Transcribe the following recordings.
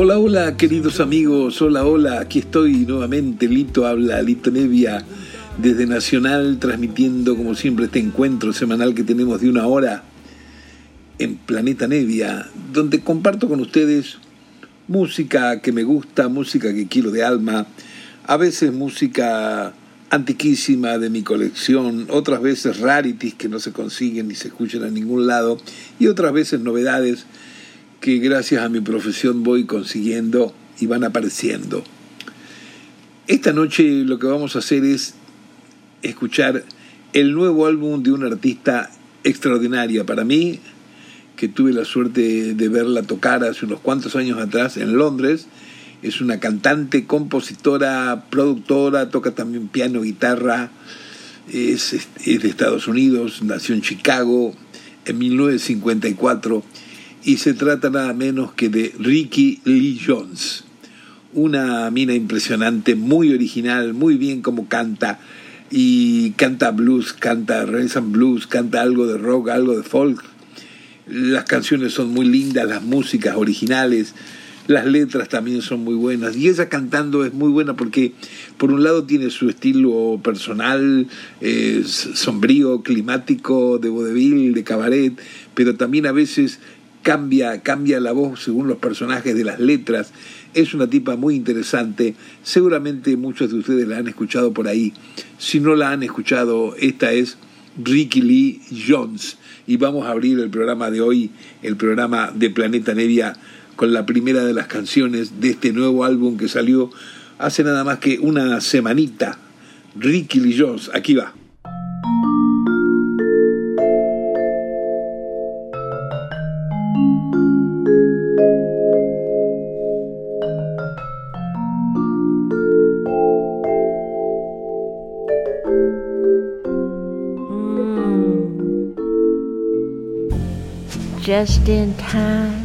Hola, hola, queridos amigos. Hola, hola. Aquí estoy nuevamente. Lito habla, Lito Nevia, desde Nacional, transmitiendo como siempre este encuentro semanal que tenemos de una hora en Planeta Nevia, donde comparto con ustedes música que me gusta, música que quiero de alma, a veces música antiquísima de mi colección, otras veces rarities que no se consiguen ni se escuchan a ningún lado, y otras veces novedades que gracias a mi profesión voy consiguiendo y van apareciendo. Esta noche lo que vamos a hacer es escuchar el nuevo álbum de una artista extraordinaria para mí, que tuve la suerte de verla tocar hace unos cuantos años atrás en Londres. Es una cantante, compositora, productora, toca también piano, guitarra, es, es de Estados Unidos, nació en Chicago en 1954 y se trata nada menos que de Ricky Lee Jones. Una mina impresionante, muy original, muy bien como canta. Y canta blues, canta and blues, canta algo de rock, algo de folk. Las canciones son muy lindas, las músicas originales, las letras también son muy buenas. Y ella cantando es muy buena porque, por un lado, tiene su estilo personal, eh, sombrío, climático, de vodevil, de cabaret, pero también a veces cambia, cambia la voz según los personajes de las letras. Es una tipa muy interesante. Seguramente muchos de ustedes la han escuchado por ahí. Si no la han escuchado, esta es Ricky Lee Jones. Y vamos a abrir el programa de hoy, el programa de Planeta Nevia, con la primera de las canciones de este nuevo álbum que salió hace nada más que una semanita. Ricky Lee Jones, aquí va. Just in time.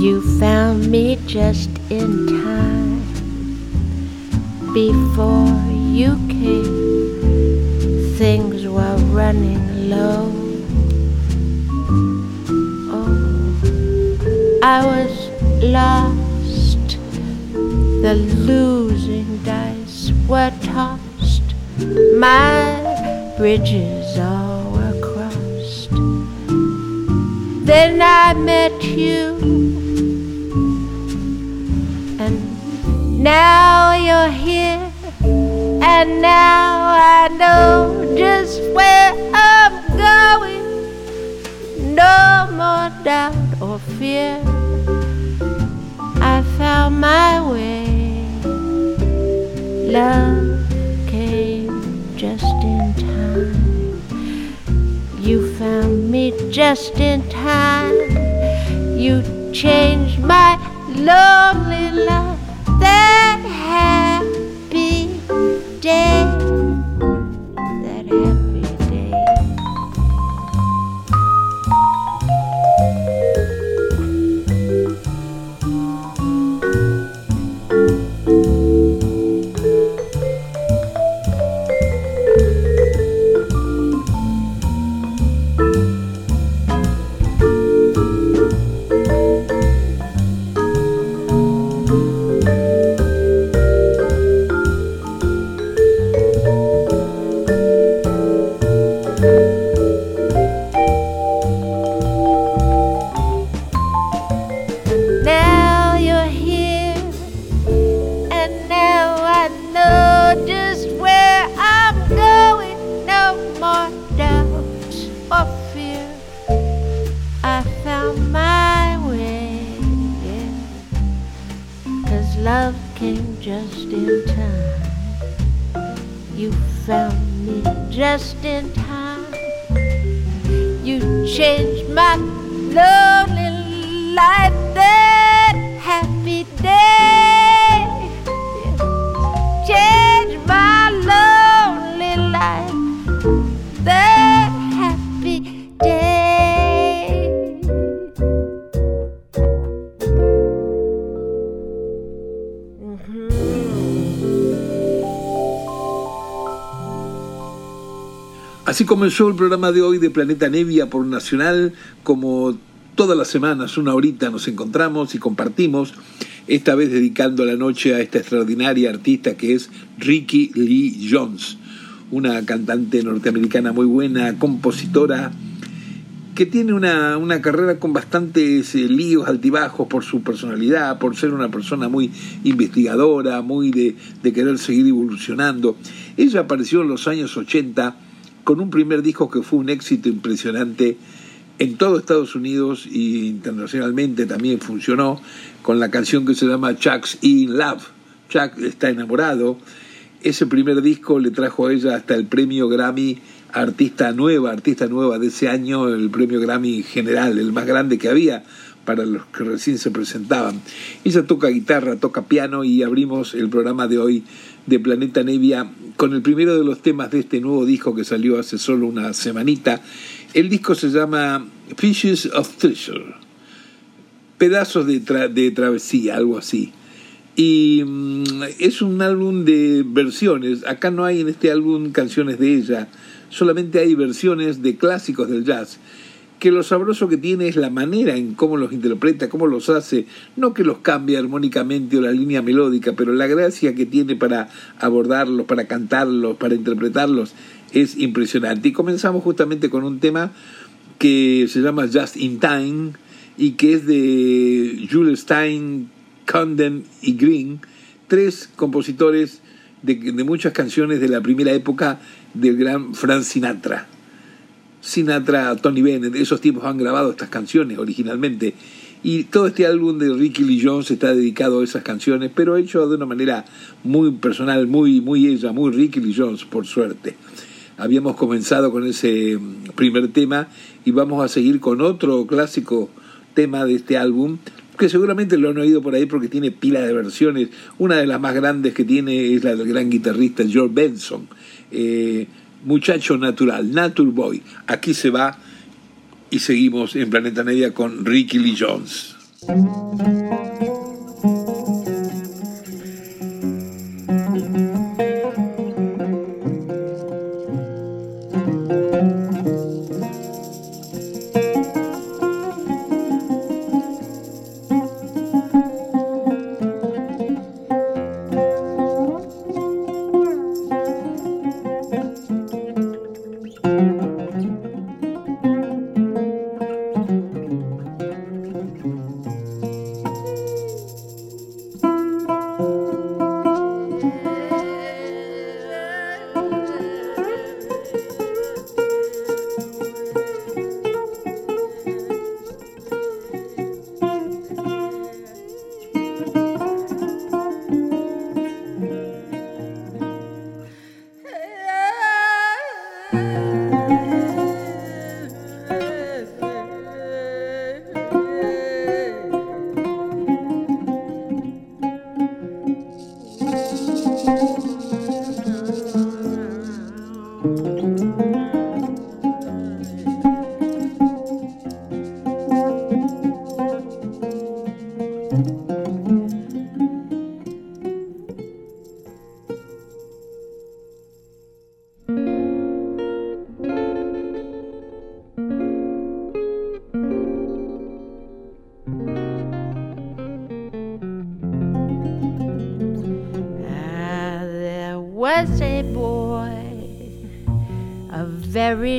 You found me just in time. Before you came, things were running low. Oh, I was lost. The losing dice were tossed. My bridges all then I met you, and now you're here, and now I know just where I'm going. No more doubt or fear. I found my way. Love just in time. You changed my lonely life. Just in time. You changed my lonely life Así comenzó el programa de hoy de Planeta Nevia por Nacional, como todas las semanas, una horita nos encontramos y compartimos, esta vez dedicando la noche a esta extraordinaria artista que es Ricky Lee Jones, una cantante norteamericana muy buena, compositora, que tiene una, una carrera con bastantes eh, líos altibajos por su personalidad, por ser una persona muy investigadora, muy de, de querer seguir evolucionando. Ella apareció en los años 80 con un primer disco que fue un éxito impresionante en todo Estados Unidos e internacionalmente también funcionó con la canción que se llama Chuck's in Love. Chuck está enamorado. Ese primer disco le trajo a ella hasta el premio Grammy Artista Nueva, Artista Nueva de ese año, el premio Grammy general, el más grande que había para los que recién se presentaban. Ella toca guitarra, toca piano y abrimos el programa de hoy de Planeta Nevia con el primero de los temas de este nuevo disco que salió hace solo una semanita. El disco se llama Fishes of Treasure, pedazos de, de travesía, algo así. Y mm, es un álbum de versiones. Acá no hay en este álbum canciones de ella, solamente hay versiones de clásicos del jazz que lo sabroso que tiene es la manera en cómo los interpreta, cómo los hace, no que los cambie armónicamente o la línea melódica, pero la gracia que tiene para abordarlos, para cantarlos, para interpretarlos, es impresionante. Y comenzamos justamente con un tema que se llama Just in Time y que es de Jules Stein, Condon y Green, tres compositores de, de muchas canciones de la primera época del gran Frank Sinatra. Sinatra, Tony Bennett, esos tipos han grabado estas canciones originalmente. Y todo este álbum de Ricky Lee Jones está dedicado a esas canciones, pero hecho de una manera muy personal, muy, muy ella, muy Ricky Lee Jones, por suerte. Habíamos comenzado con ese primer tema y vamos a seguir con otro clásico tema de este álbum, que seguramente lo han oído por ahí porque tiene pila de versiones. Una de las más grandes que tiene es la del gran guitarrista George Benson. Eh, Muchacho Natural, Nature Boy. Aquí se va y seguimos en Planeta Media con Ricky Lee Jones.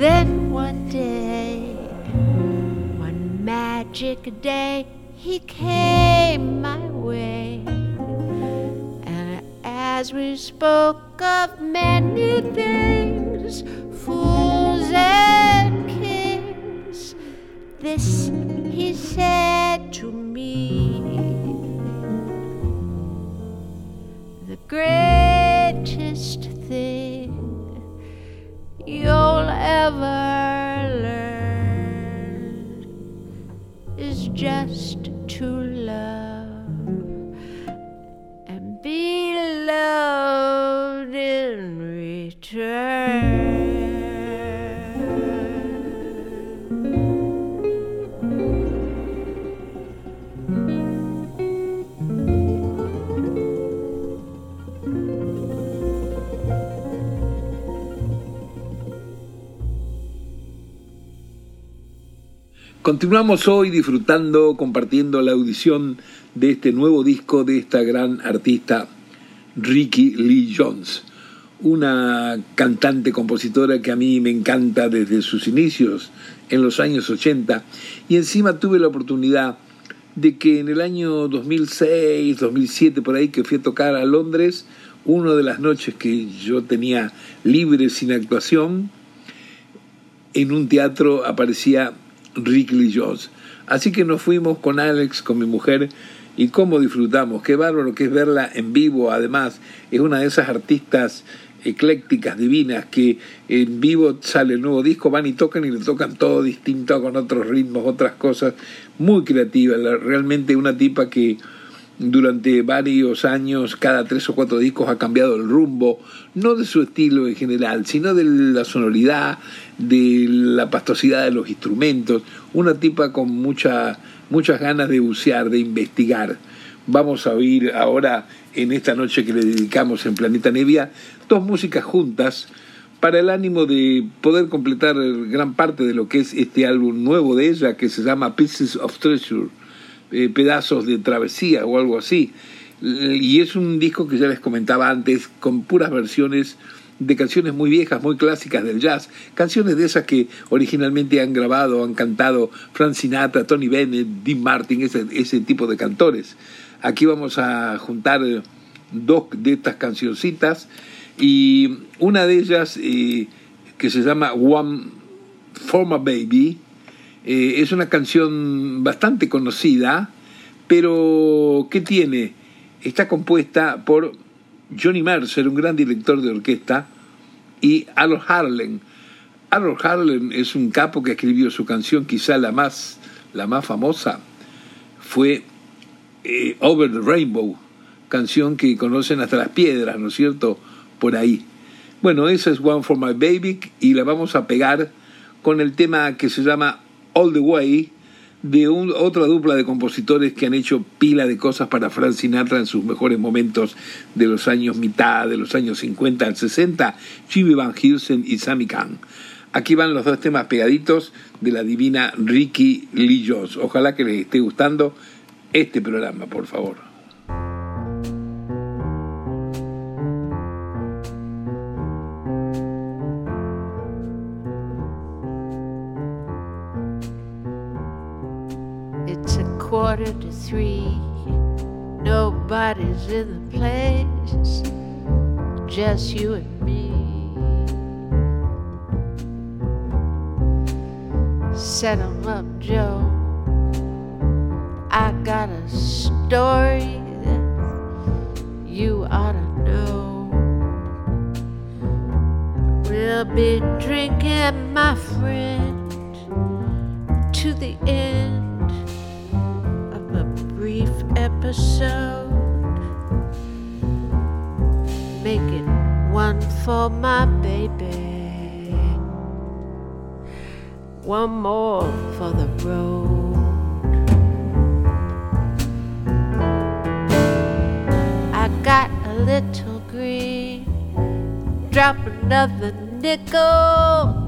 Then one day, one magic day, he came my way. And as we spoke of many things, fools and kings, this he said to me. The greatest thing you'll ever learn is just to love and be loved in return. Continuamos hoy disfrutando, compartiendo la audición de este nuevo disco de esta gran artista Ricky Lee Jones, una cantante compositora que a mí me encanta desde sus inicios en los años 80 y encima tuve la oportunidad de que en el año 2006, 2007 por ahí que fui a tocar a Londres, una de las noches que yo tenía libre sin actuación, en un teatro aparecía Rick Lee Jones. Así que nos fuimos con Alex, con mi mujer, y cómo disfrutamos. Qué bárbaro que es verla en vivo. Además, es una de esas artistas eclécticas, divinas, que en vivo sale el nuevo disco, van y tocan y le tocan todo distinto, con otros ritmos, otras cosas. Muy creativa, realmente una tipa que durante varios años, cada tres o cuatro discos ha cambiado el rumbo, no de su estilo en general, sino de la sonoridad, de la pastosidad de los instrumentos, una tipa con mucha, muchas ganas de bucear, de investigar. Vamos a oír ahora, en esta noche que le dedicamos en Planeta Nevia, dos músicas juntas para el ánimo de poder completar gran parte de lo que es este álbum nuevo de ella que se llama Pieces of Treasure, eh, pedazos de travesía o algo así. Y es un disco que ya les comentaba antes, con puras versiones de canciones muy viejas, muy clásicas del jazz, canciones de esas que originalmente han grabado, han cantado Frank Sinatra, Tony Bennett, Dean Martin, ese, ese tipo de cantores. Aquí vamos a juntar dos de estas cancioncitas y una de ellas eh, que se llama One for My Baby eh, es una canción bastante conocida, pero ¿qué tiene? Está compuesta por Johnny Mercer, un gran director de orquesta, y Harold Harlan. Harold Harlan es un capo que escribió su canción, quizá la más, la más famosa, fue eh, Over the Rainbow, canción que conocen hasta las piedras, ¿no es cierto? Por ahí. Bueno, esa es One for My Baby y la vamos a pegar con el tema que se llama All the Way, de otra dupla de compositores que han hecho pila de cosas para Frank Sinatra en sus mejores momentos de los años mitad, de los años 50 al 60, Jimmy Van Heusen y Sammy Kahn. Aquí van los dos temas pegaditos de la divina Ricky Lee Jones. Ojalá que les esté gustando este programa, por favor. Quarter to three. Nobody's in the place, just you and me. Set 'em up, Joe. I got a story that you ought to know. We'll be drinking, my friend, to the end episode. Make it one for my baby, one more for the road. I got a little green, drop another nickel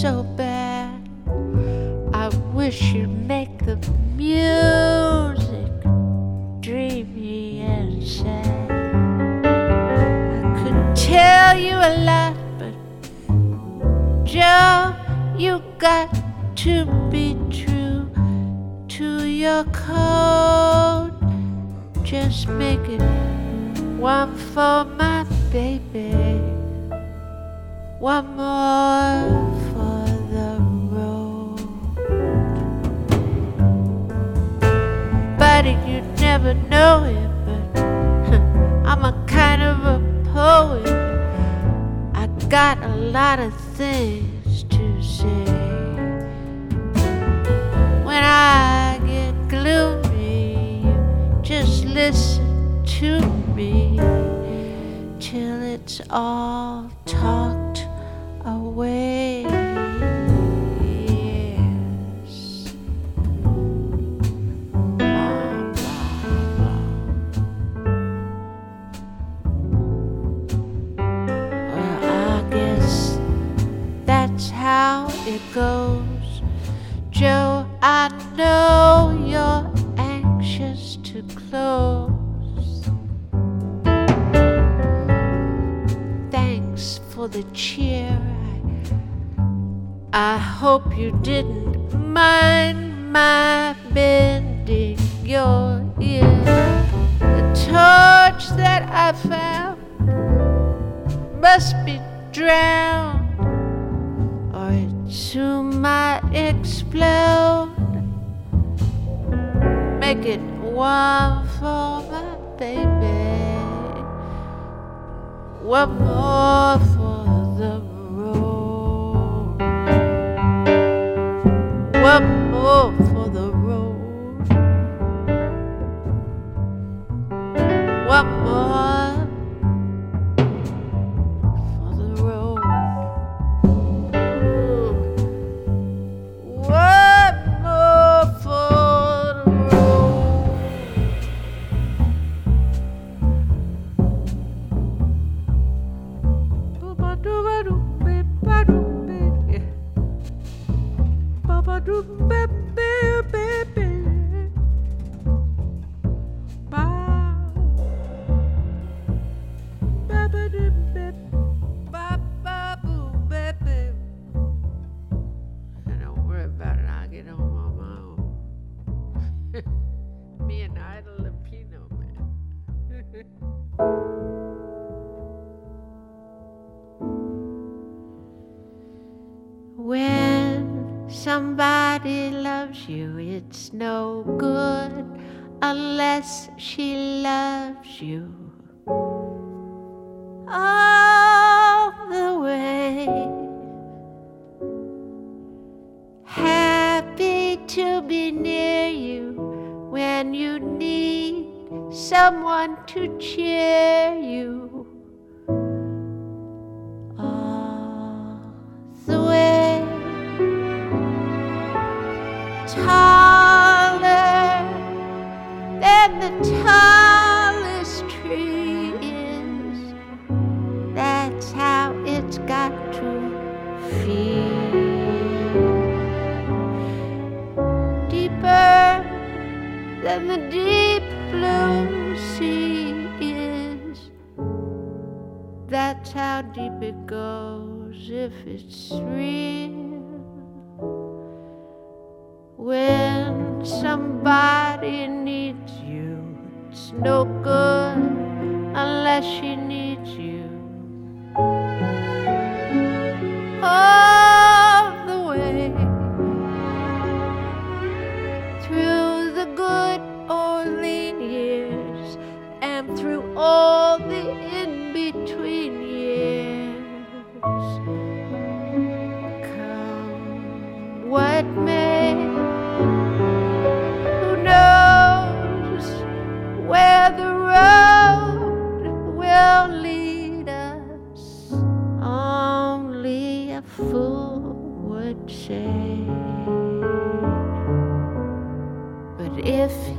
so bad. I wish you'd make the music dreamy and sad. I could tell you a lot, but Joe, you got to be true to your code. Just make it one for my baby one more never know it, but I'm a kind of a poet. I got a lot of things to say. When I get gloomy, just listen to me till it's all talked away. you, it's no good unless she loves you all the way. Happy to be near you when you need someone to cheer.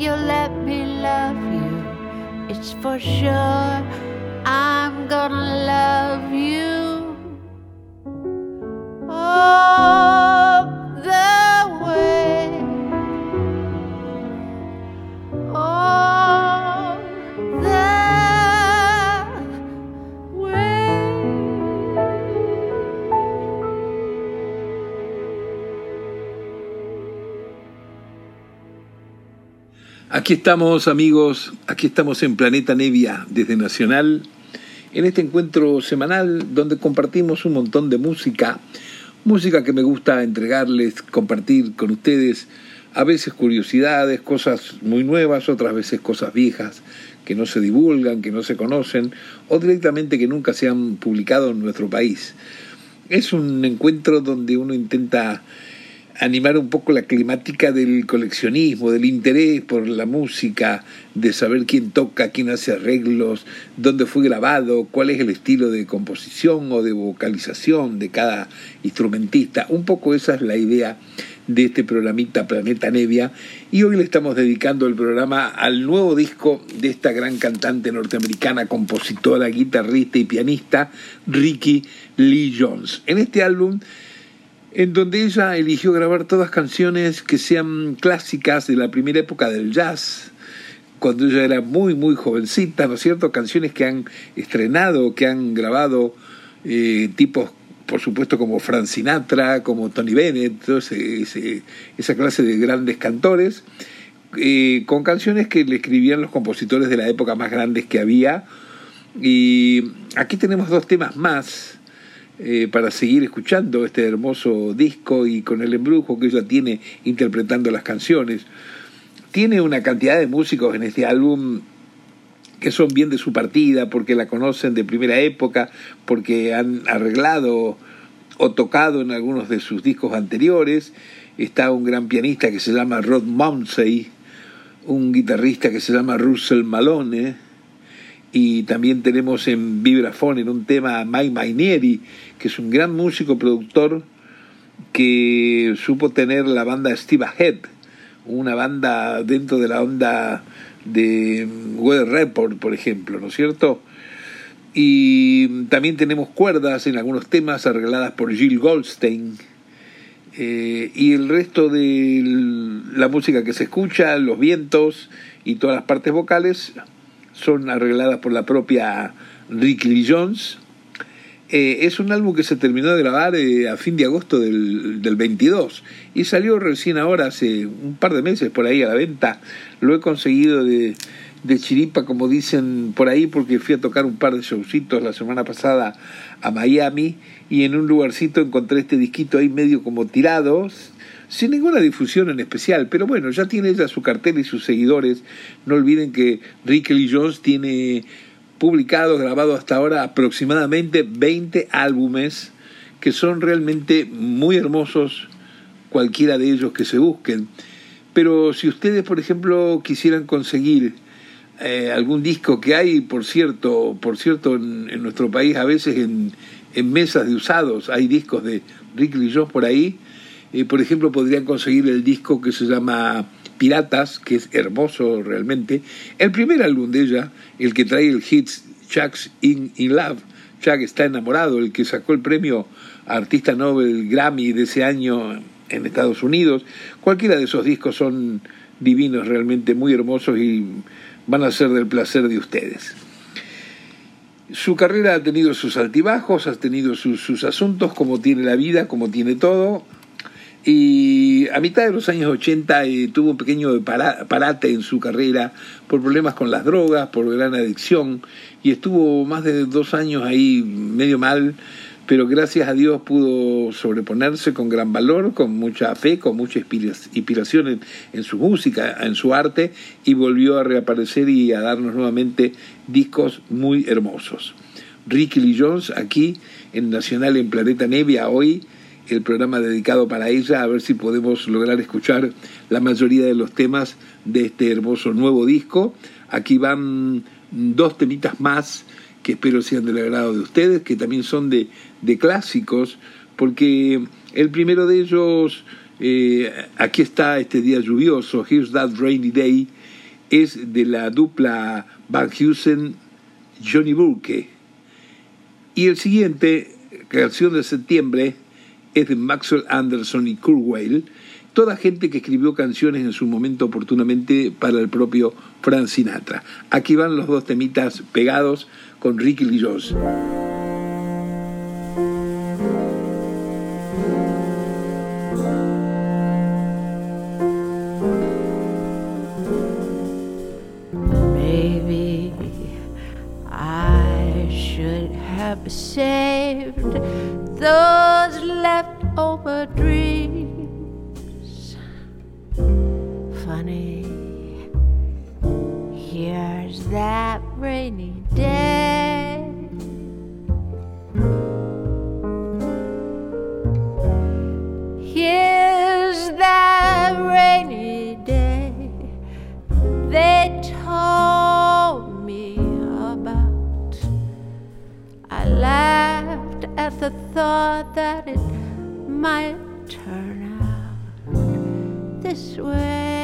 You'll let me love you, it's for sure I'm gonna love you. Aquí estamos amigos, aquí estamos en Planeta Nevia desde Nacional, en este encuentro semanal donde compartimos un montón de música, música que me gusta entregarles, compartir con ustedes, a veces curiosidades, cosas muy nuevas, otras veces cosas viejas que no se divulgan, que no se conocen o directamente que nunca se han publicado en nuestro país. Es un encuentro donde uno intenta animar un poco la climática del coleccionismo, del interés por la música, de saber quién toca, quién hace arreglos, dónde fue grabado, cuál es el estilo de composición o de vocalización de cada instrumentista. Un poco esa es la idea de este programita Planeta Nevia y hoy le estamos dedicando el programa al nuevo disco de esta gran cantante norteamericana, compositora, guitarrista y pianista, Ricky Lee Jones. En este álbum en donde ella eligió grabar todas canciones que sean clásicas de la primera época del jazz, cuando ella era muy, muy jovencita, ¿no es cierto? Canciones que han estrenado, que han grabado eh, tipos, por supuesto, como Frank Sinatra, como Tony Bennett, esa clase de grandes cantores, eh, con canciones que le escribían los compositores de la época más grandes que había. Y aquí tenemos dos temas más eh, para seguir escuchando este hermoso disco y con el embrujo que ella tiene interpretando las canciones. Tiene una cantidad de músicos en este álbum que son bien de su partida, porque la conocen de primera época, porque han arreglado o tocado en algunos de sus discos anteriores. Está un gran pianista que se llama Rod Mounsey, un guitarrista que se llama Russell Malone, y también tenemos en vibrafón en un tema Mike Mainieri, que es un gran músico productor que supo tener la banda Steve Ahead, una banda dentro de la onda de Weather Report, por ejemplo, ¿no es cierto? Y también tenemos cuerdas en algunos temas arregladas por Jill Goldstein. Eh, y el resto de la música que se escucha, los vientos y todas las partes vocales, son arregladas por la propia Rick Lee Jones. Eh, es un álbum que se terminó de grabar eh, a fin de agosto del, del 22 y salió recién ahora, hace un par de meses por ahí a la venta. Lo he conseguido de, de chiripa, como dicen por ahí, porque fui a tocar un par de showcitos la semana pasada a Miami y en un lugarcito encontré este disquito ahí medio como tirados sin ninguna difusión en especial, pero bueno, ya tiene ella su cartel y sus seguidores. No olviden que Ricky Lee Jones tiene publicado, grabado hasta ahora aproximadamente 20 álbumes que son realmente muy hermosos, cualquiera de ellos que se busquen. Pero si ustedes, por ejemplo, quisieran conseguir eh, algún disco que hay, por cierto, por cierto, en, nuestro país a veces en, mesas de usados hay discos de Rick Jones por ahí, eh, por ejemplo, podrían conseguir el disco que se llama Piratas, que es hermoso realmente. El primer álbum de ella, el que trae el hit Chuck's in, in Love, Chuck está enamorado, el que sacó el premio Artista Nobel Grammy de ese año en Estados Unidos. Cualquiera de esos discos son divinos, realmente muy hermosos y van a ser del placer de ustedes. Su carrera ha tenido sus altibajos, ha tenido sus, sus asuntos, como tiene la vida, como tiene todo. Y a mitad de los años 80 eh, tuvo un pequeño parate en su carrera por problemas con las drogas, por gran adicción, y estuvo más de dos años ahí medio mal, pero gracias a Dios pudo sobreponerse con gran valor, con mucha fe, con mucha inspiración en, en su música, en su arte, y volvió a reaparecer y a darnos nuevamente discos muy hermosos. Ricky Lee Jones aquí en Nacional en Planeta Nevia hoy el programa dedicado para ella, a ver si podemos lograr escuchar la mayoría de los temas de este hermoso nuevo disco. Aquí van dos temitas más que espero sean del agrado de ustedes, que también son de, de clásicos, porque el primero de ellos, eh, aquí está este día lluvioso, Here's That Rainy Day, es de la dupla Van Heusen-Johnny Burke. Y el siguiente, canción de septiembre, es de Maxwell Anderson y Kurt toda gente que escribió canciones en su momento oportunamente para el propio Frank Sinatra. Aquí van los dos temitas pegados con Ricky Lee Jones. Maybe I should have saved those leftover dreams. Funny, here's that rainy day. thought that it might turn out this way.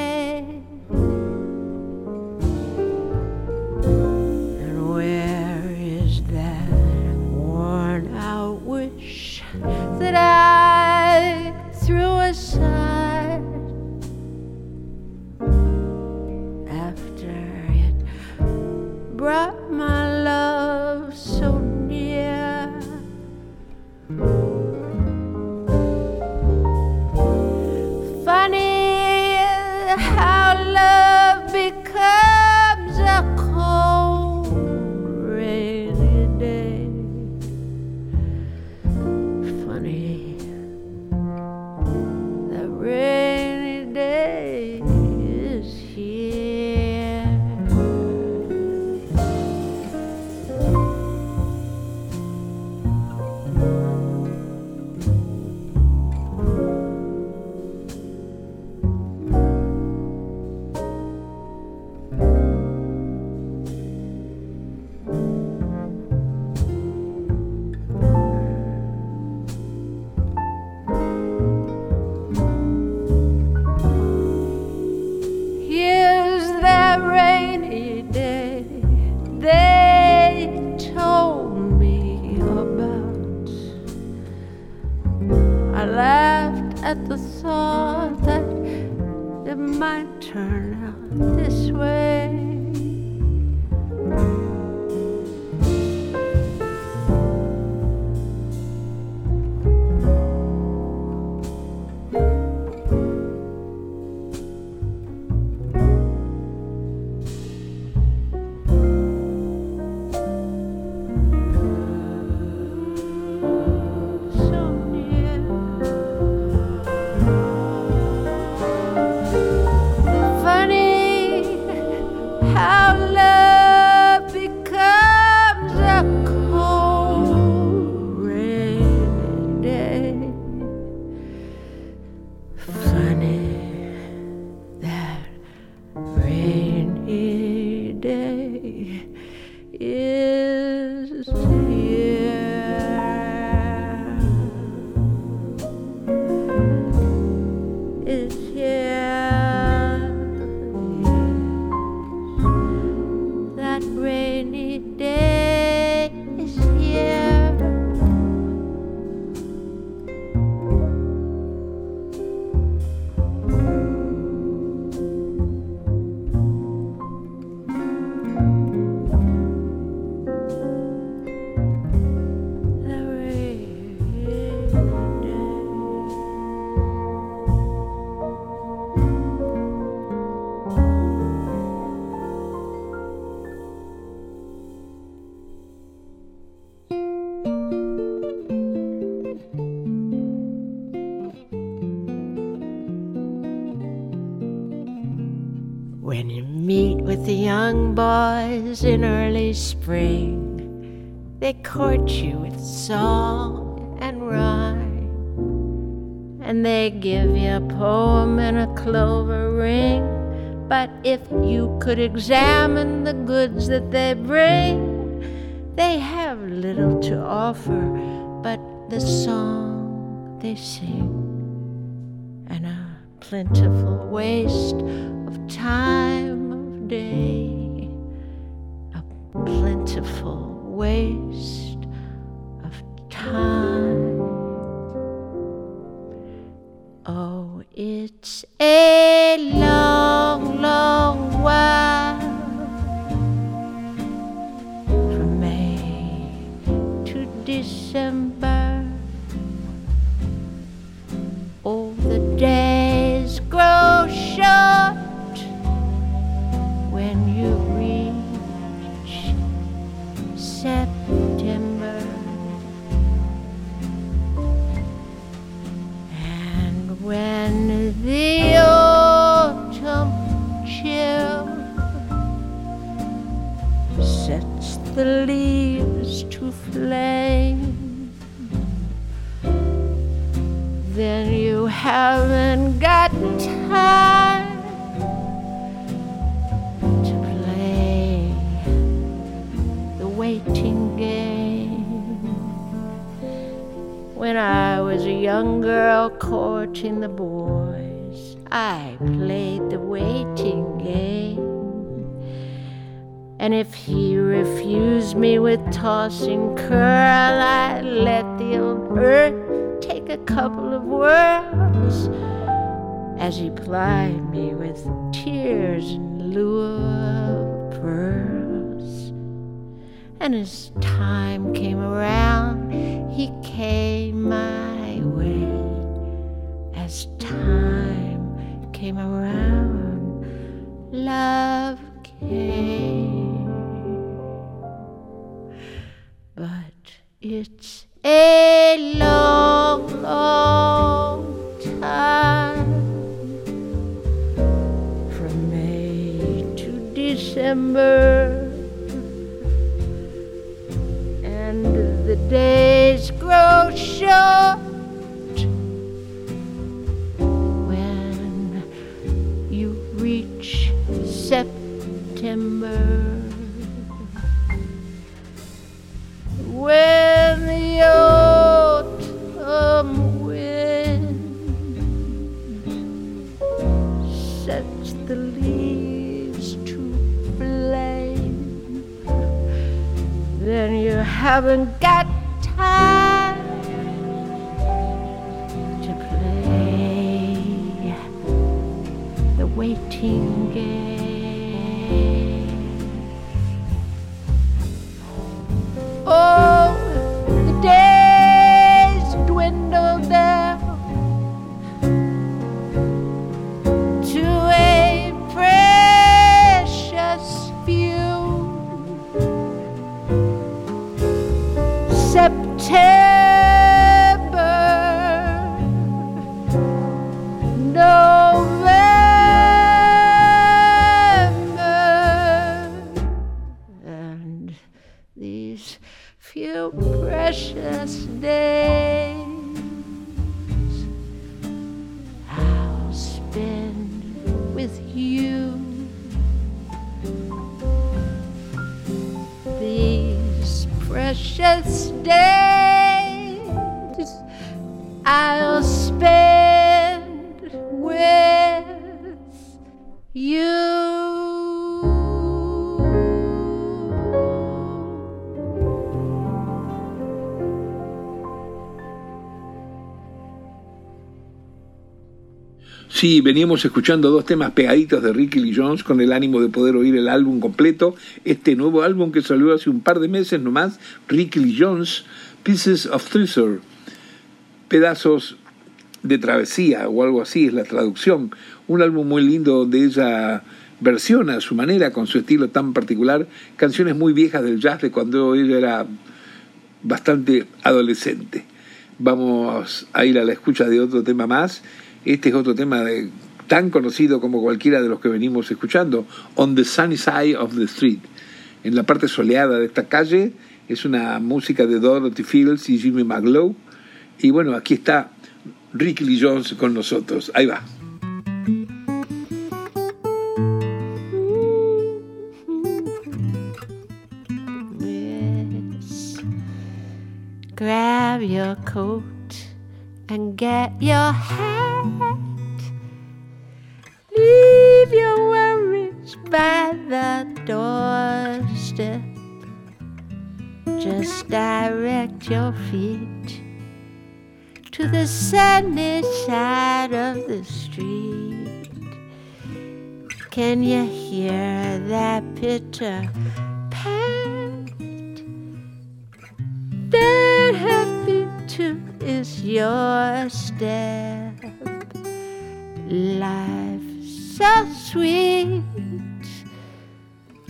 in early spring. They court you with song and rhyme, and they give you a poem and a clover ring. But if you could examine the goods that they bring, they have little to offer but the song they sing and a plentiful waste of time of day. Flame, then you haven't got time to play the waiting game. When I was a young girl courting the boys, I played And if he refused me with tossing curl, I'd let the old earth take a couple of whirls as he plied me with tears in lieu of pearls. And as time came around, he came my way. As time came around, love a long, long time from May to December, you haven't Sí, veníamos escuchando dos temas pegaditos de Ricky Lee Jones con el ánimo de poder oír el álbum completo. Este nuevo álbum que salió hace un par de meses nomás, Ricky Lee Jones, Pieces of Treasure, pedazos de travesía o algo así es la traducción. Un álbum muy lindo donde ella versiona a su manera, con su estilo tan particular, canciones muy viejas del jazz de cuando ella era bastante adolescente. Vamos a ir a la escucha de otro tema más. Este es otro tema tan conocido como cualquiera de los que venimos escuchando, On the Sunny Side of the Street. En la parte soleada de esta calle es una música de Dorothy Fields y Jimmy McGlow. Y bueno, aquí está Ricky Lee Jones con nosotros. Ahí va. Grab and get your hat. Leave your worries by the doorstep. Just direct your feet to the sunny side of the street. Can you hear that pitter is your step. Life so sweet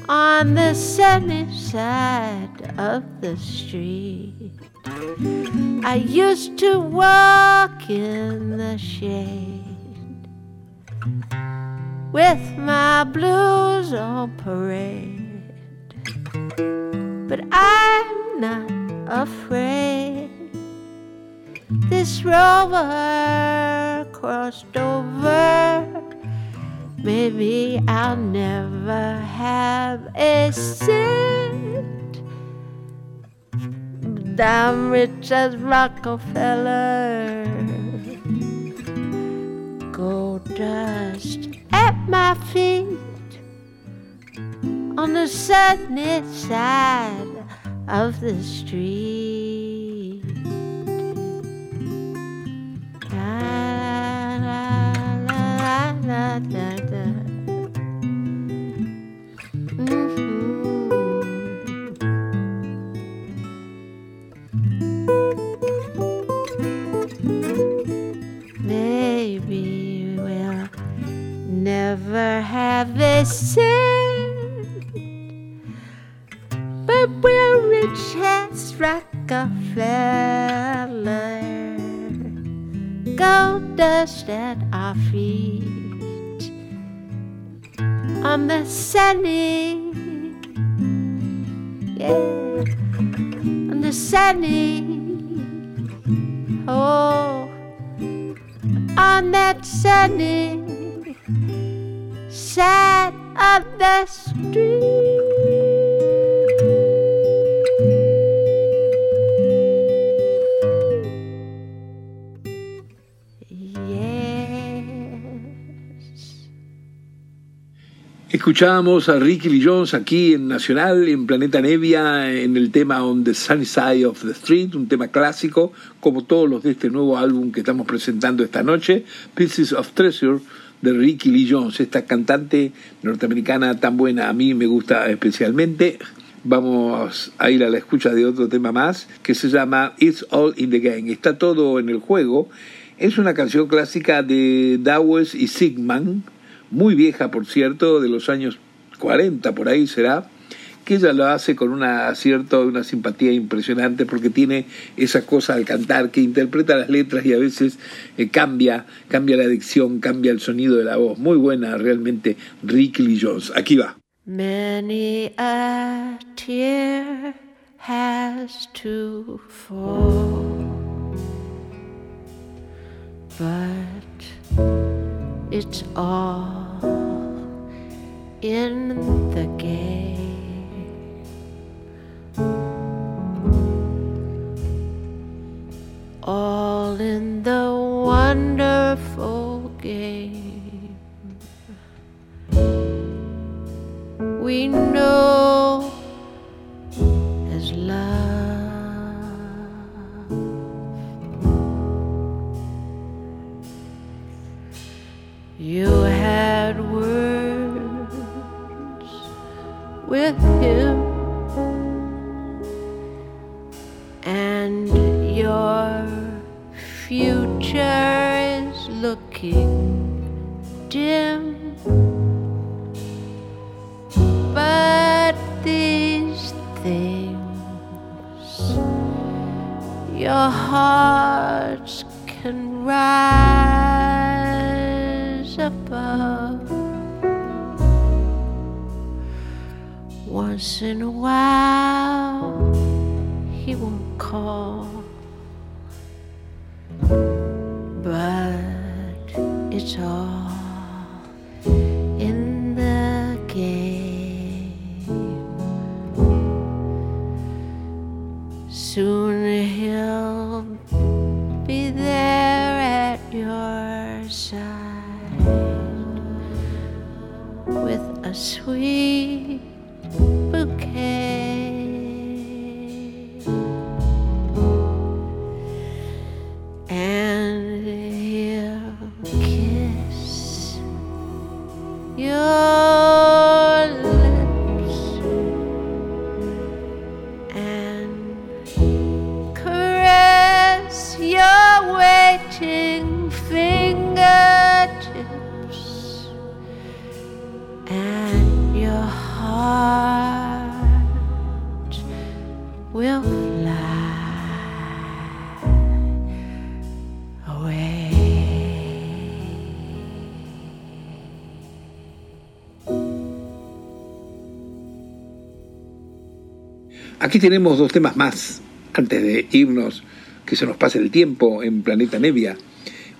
on the sunny side of the street. I used to walk in the shade with my blues on parade. But I'm not afraid. This rover crossed over. Maybe I'll never have a cent. But I'm rich as Rockefeller. Gold dust at my feet on the sunny side of the street. La, la. Mhm. Maybe we'll never have a cent, but we're rich as Rockefeller. Gold dust at our feet on the sunny, yeah, on the sunny, oh, on that sunny side of the street. Escuchábamos a Ricky Lee Jones aquí en Nacional, en Planeta Nevia, en el tema On the Sunny Side of the Street, un tema clásico, como todos los de este nuevo álbum que estamos presentando esta noche, Pieces of Treasure, de Ricky Lee Jones, esta cantante norteamericana tan buena, a mí me gusta especialmente. Vamos a ir a la escucha de otro tema más que se llama It's All in the Game. Está todo en el juego. Es una canción clásica de Dawes y Sigman, muy vieja por cierto, de los años 40 por ahí será, que ella lo hace con un acierto, una simpatía impresionante porque tiene esa cosa al cantar que interpreta las letras y a veces eh, cambia, cambia la dicción, cambia el sonido de la voz. Muy buena realmente Ricky Lee Jones. Aquí va. Many a tear has to fall, but it's all in the game. All in the wonderful game. we know waiting fingertips and your heart will fly. Aquí tenemos dos temas más. antes de irnos, que se nos pase el tiempo en Planeta Nevia.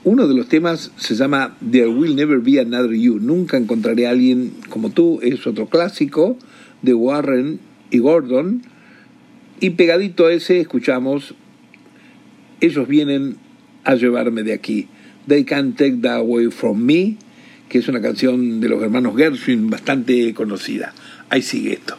Uno de los temas se llama There Will Never Be Another You. Nunca encontraré a alguien como tú. Es otro clásico de Warren y Gordon. Y pegadito a ese escuchamos Ellos vienen a llevarme de aquí. They Can't Take That Away From Me, que es una canción de los hermanos Gershwin bastante conocida. Ahí sigue esto.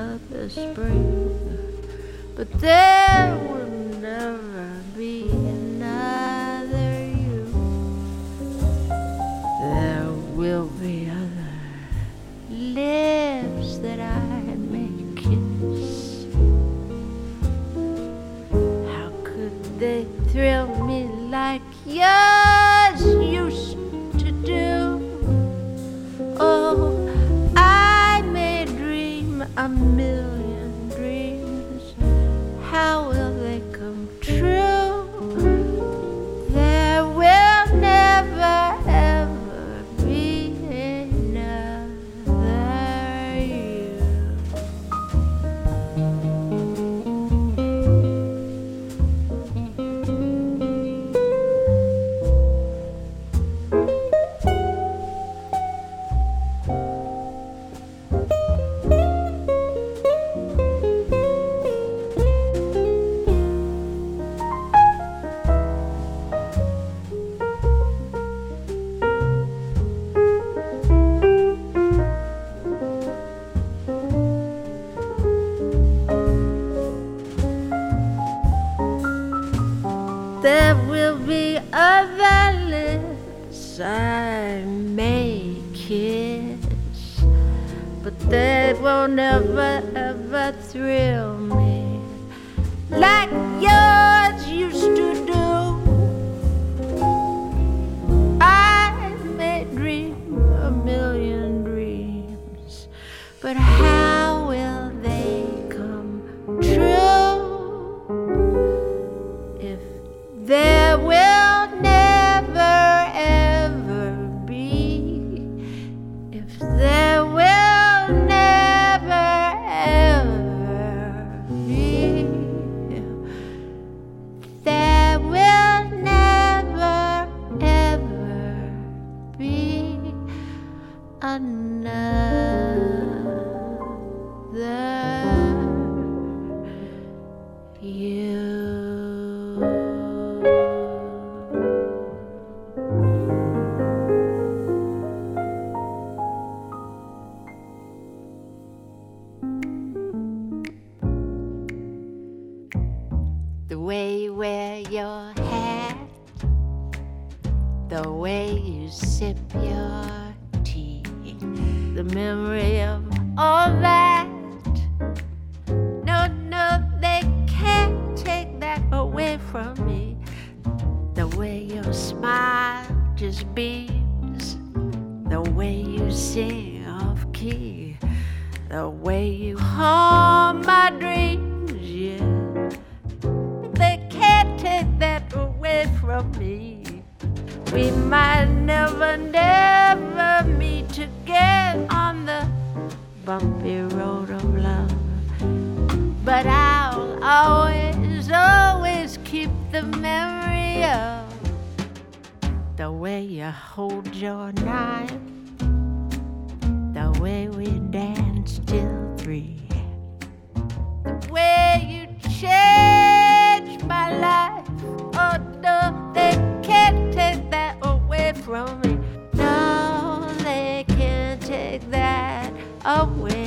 another spring. But there bumpy road of love. But I'll always, always keep the memory of the way you hold your knife, the way we danced till three, the way you changed my life. Oh no, they can't take that away from me. away.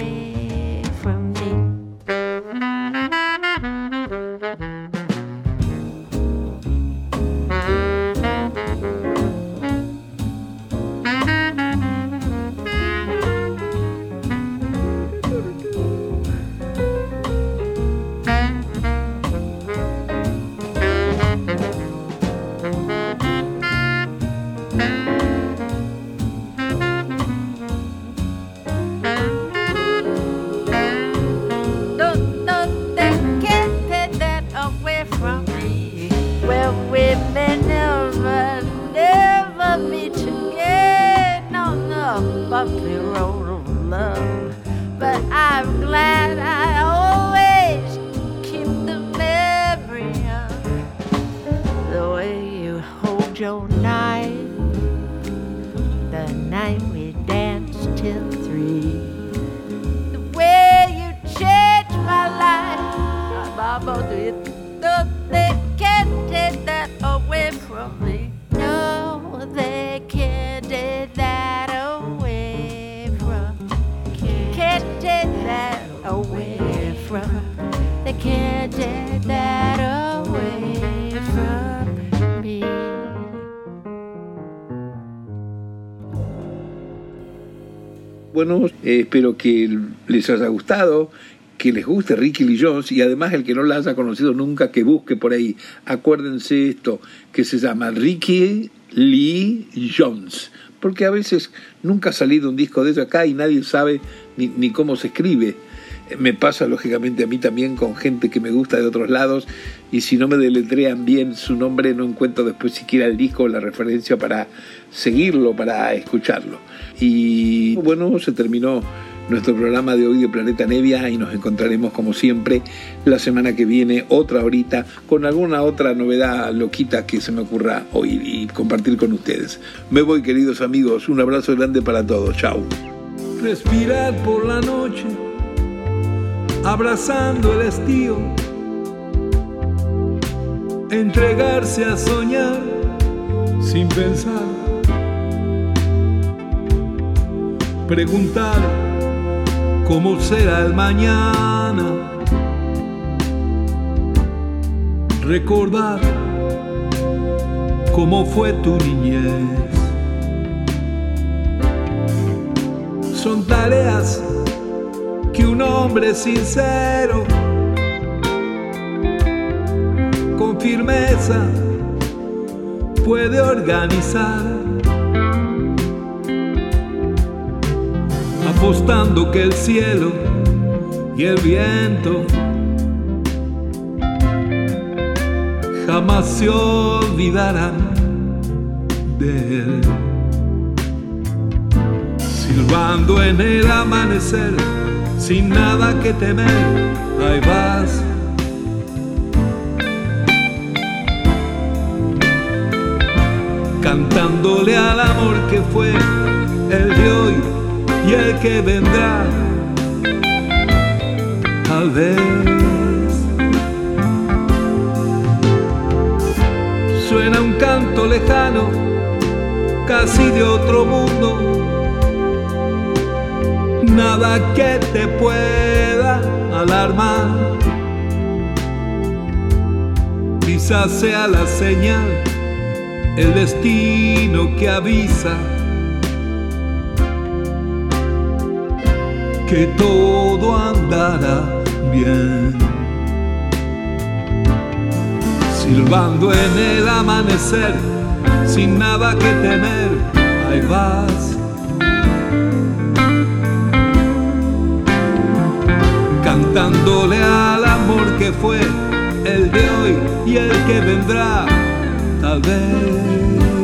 Bueno, eh, espero que les haya gustado, que les guste Ricky Lee Jones y además el que no la haya conocido nunca, que busque por ahí. Acuérdense esto, que se llama Ricky Lee Jones, porque a veces nunca ha salido un disco de eso acá y nadie sabe ni, ni cómo se escribe. Me pasa lógicamente a mí también con gente que me gusta de otros lados y si no me deletrean bien su nombre no encuentro después siquiera el disco o la referencia para seguirlo, para escucharlo. Y bueno, se terminó nuestro programa de hoy de Planeta Nevia y nos encontraremos como siempre la semana que viene, otra horita, con alguna otra novedad loquita que se me ocurra oír y compartir con ustedes. Me voy queridos amigos, un abrazo grande para todos, chao. Respirar por la noche, abrazando el estío, entregarse a soñar sin pensar, preguntar cómo será el mañana. Recordar cómo fue tu niñez. Son tareas un hombre sincero, con firmeza, puede organizar. apostando que el cielo y el viento jamás se olvidarán de él. Silbando en el amanecer, sin nada que temer, ahí vas. Cantándole al amor que fue el de hoy y el que vendrá, tal vez. Suena un canto lejano, casi de otro mundo, nada que te pueda alarmar. Quizás sea la señal, el destino que avisa que todo andará bien. Silbando en el amanecer, sin nada que temer, ahí vas. Cantándole al amor que fue el de hoy y el que vendrá, tal vez.